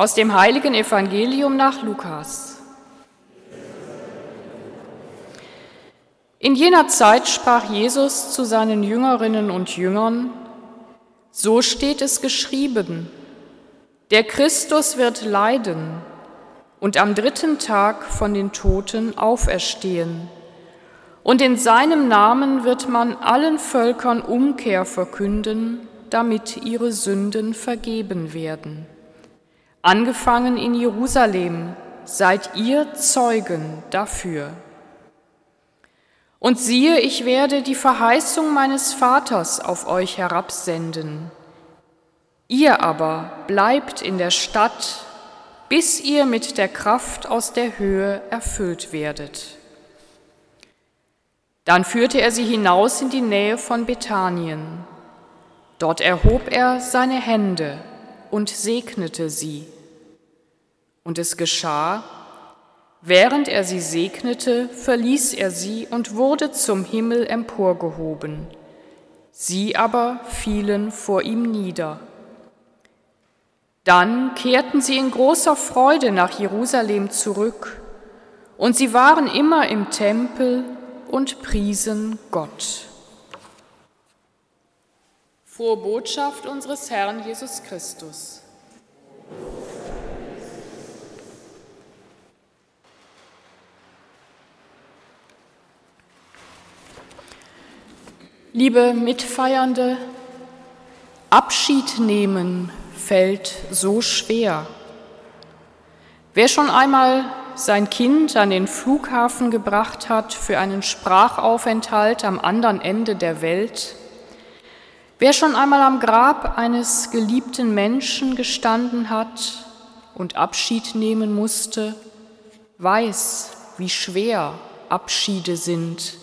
Aus dem heiligen Evangelium nach Lukas. In jener Zeit sprach Jesus zu seinen Jüngerinnen und Jüngern, so steht es geschrieben, der Christus wird leiden und am dritten Tag von den Toten auferstehen. Und in seinem Namen wird man allen Völkern Umkehr verkünden, damit ihre Sünden vergeben werden. Angefangen in Jerusalem seid ihr Zeugen dafür. Und siehe, ich werde die Verheißung meines Vaters auf euch herabsenden. Ihr aber bleibt in der Stadt, bis ihr mit der Kraft aus der Höhe erfüllt werdet. Dann führte er sie hinaus in die Nähe von Bethanien. Dort erhob er seine Hände und segnete sie. Und es geschah, Während er sie segnete, verließ er sie und wurde zum Himmel emporgehoben. Sie aber fielen vor ihm nieder. Dann kehrten sie in großer Freude nach Jerusalem zurück, und sie waren immer im Tempel und priesen Gott. Frohe Botschaft unseres Herrn Jesus Christus. Liebe Mitfeiernde, Abschied nehmen fällt so schwer. Wer schon einmal sein Kind an den Flughafen gebracht hat für einen Sprachaufenthalt am anderen Ende der Welt, wer schon einmal am Grab eines geliebten Menschen gestanden hat und Abschied nehmen musste, weiß, wie schwer Abschiede sind,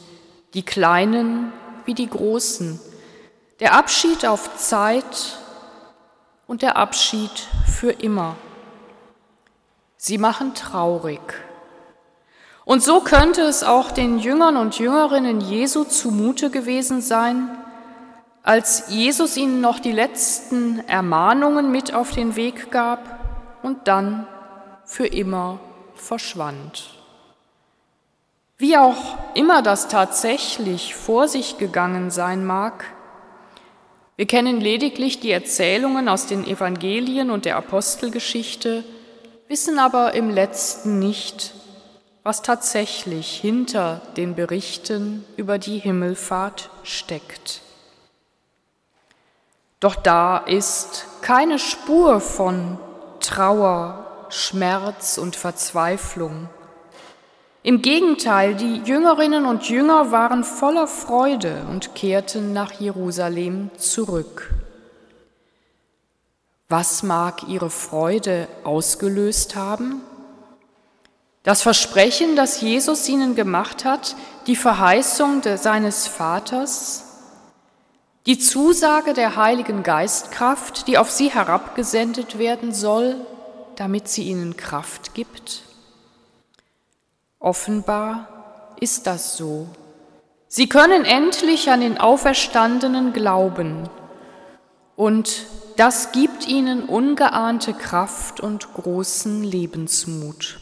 die kleinen wie die Großen. Der Abschied auf Zeit und der Abschied für immer. Sie machen traurig. Und so könnte es auch den Jüngern und Jüngerinnen Jesu zumute gewesen sein, als Jesus ihnen noch die letzten Ermahnungen mit auf den Weg gab und dann für immer verschwand. Wie auch immer das tatsächlich vor sich gegangen sein mag, wir kennen lediglich die Erzählungen aus den Evangelien und der Apostelgeschichte, wissen aber im letzten nicht, was tatsächlich hinter den Berichten über die Himmelfahrt steckt. Doch da ist keine Spur von Trauer, Schmerz und Verzweiflung. Im Gegenteil, die Jüngerinnen und Jünger waren voller Freude und kehrten nach Jerusalem zurück. Was mag ihre Freude ausgelöst haben? Das Versprechen, das Jesus ihnen gemacht hat, die Verheißung seines Vaters, die Zusage der Heiligen Geistkraft, die auf sie herabgesendet werden soll, damit sie ihnen Kraft gibt. Offenbar ist das so. Sie können endlich an den Auferstandenen glauben und das gibt ihnen ungeahnte Kraft und großen Lebensmut.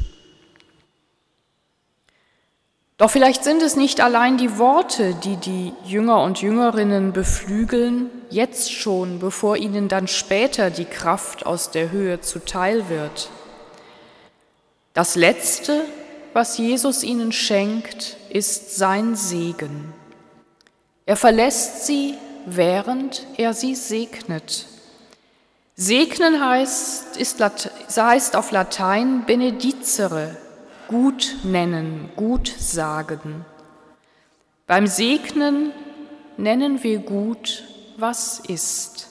Doch vielleicht sind es nicht allein die Worte, die die Jünger und Jüngerinnen beflügeln, jetzt schon, bevor ihnen dann später die Kraft aus der Höhe zuteil wird. Das Letzte, was Jesus ihnen schenkt, ist sein Segen. Er verlässt sie, während er sie segnet. Segnen heißt, ist, heißt auf Latein benedizere, gut nennen, gut sagen. Beim Segnen nennen wir gut, was ist.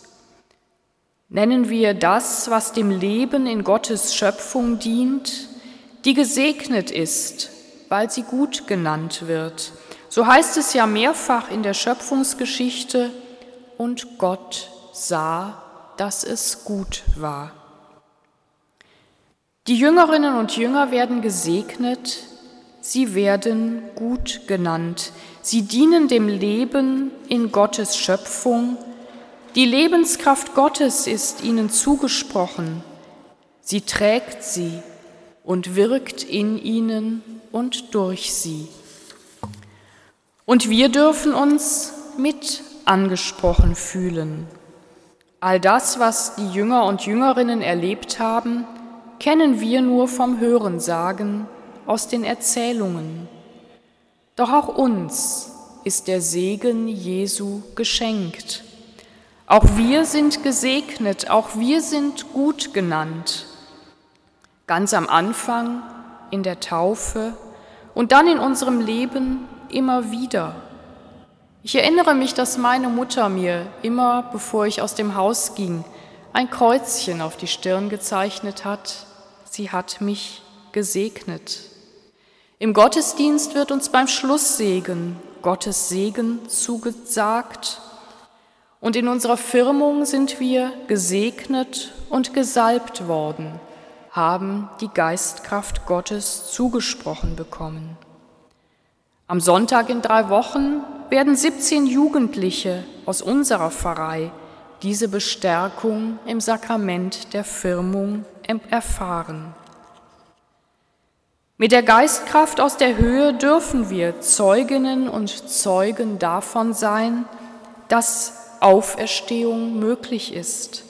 Nennen wir das, was dem Leben in Gottes Schöpfung dient, die gesegnet ist, weil sie gut genannt wird. So heißt es ja mehrfach in der Schöpfungsgeschichte, und Gott sah, dass es gut war. Die Jüngerinnen und Jünger werden gesegnet, sie werden gut genannt, sie dienen dem Leben in Gottes Schöpfung, die Lebenskraft Gottes ist ihnen zugesprochen, Sie trägt sie und wirkt in ihnen und durch sie. Und wir dürfen uns mit angesprochen fühlen. All das, was die Jünger und Jüngerinnen erlebt haben, kennen wir nur vom Hörensagen aus den Erzählungen. Doch auch uns ist der Segen Jesu geschenkt. Auch wir sind gesegnet, auch wir sind gut genannt. Ganz am Anfang, in der Taufe und dann in unserem Leben immer wieder. Ich erinnere mich, dass meine Mutter mir immer, bevor ich aus dem Haus ging, ein Kreuzchen auf die Stirn gezeichnet hat. Sie hat mich gesegnet. Im Gottesdienst wird uns beim Schlusssegen Gottes Segen zugesagt. Und in unserer Firmung sind wir gesegnet und gesalbt worden haben die Geistkraft Gottes zugesprochen bekommen. Am Sonntag in drei Wochen werden 17 Jugendliche aus unserer Pfarrei diese Bestärkung im Sakrament der Firmung erfahren. Mit der Geistkraft aus der Höhe dürfen wir Zeuginnen und Zeugen davon sein, dass Auferstehung möglich ist,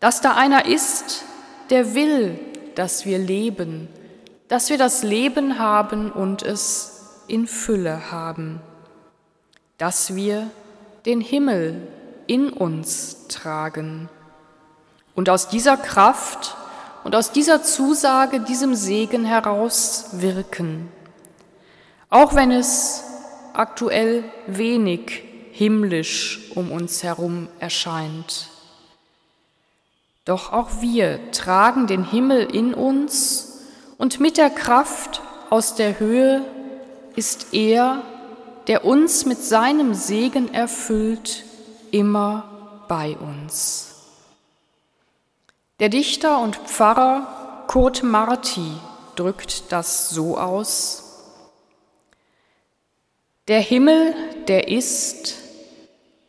dass da einer ist, der will, dass wir leben, dass wir das Leben haben und es in Fülle haben, dass wir den Himmel in uns tragen und aus dieser Kraft und aus dieser Zusage, diesem Segen heraus wirken, auch wenn es aktuell wenig himmlisch um uns herum erscheint. Doch auch wir tragen den Himmel in uns und mit der Kraft aus der Höhe ist er, der uns mit seinem Segen erfüllt, immer bei uns. Der Dichter und Pfarrer Kurt Marti drückt das so aus. Der Himmel, der ist,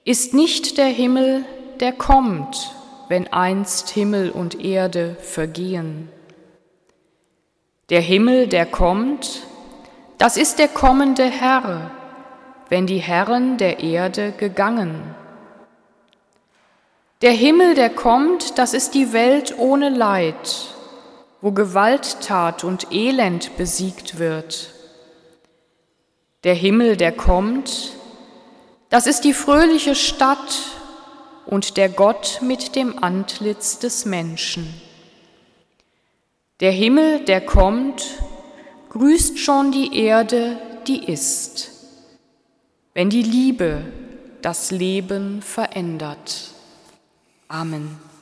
ist nicht der Himmel, der kommt, wenn einst Himmel und Erde vergehen. Der Himmel, der kommt, das ist der kommende Herr, wenn die Herren der Erde gegangen. Der Himmel, der kommt, das ist die Welt ohne Leid, wo Gewalttat und Elend besiegt wird. Der Himmel, der kommt, das ist die fröhliche Stadt, und der Gott mit dem Antlitz des Menschen. Der Himmel, der kommt, grüßt schon die Erde, die ist, wenn die Liebe das Leben verändert. Amen.